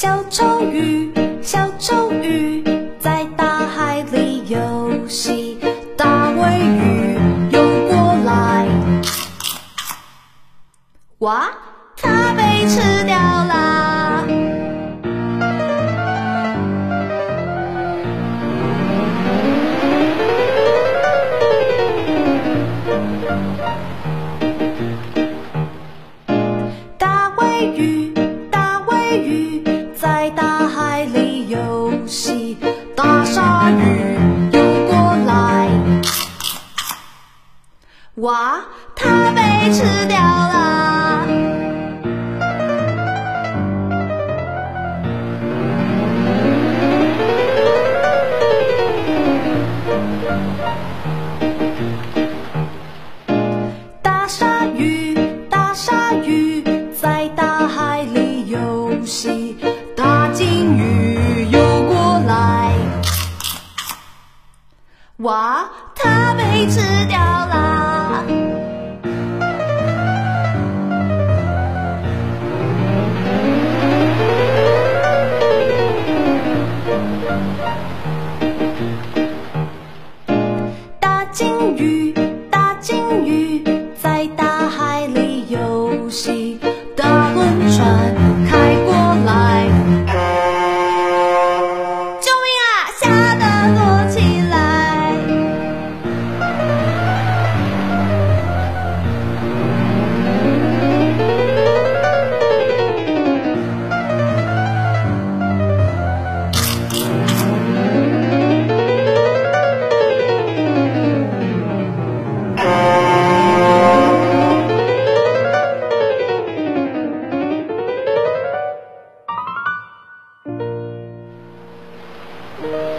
小丑鱼小丑鱼在大海里游戏，大尾鱼游过来。哇，它被吃掉。海里游戏。大鲨鱼游过来，哇，它被吃掉啦！大鲨鱼，大鲨鱼，在大海里游戏。金鱼游过来，哇，它被吃掉啦！大金鱼，大金鱼，Thank.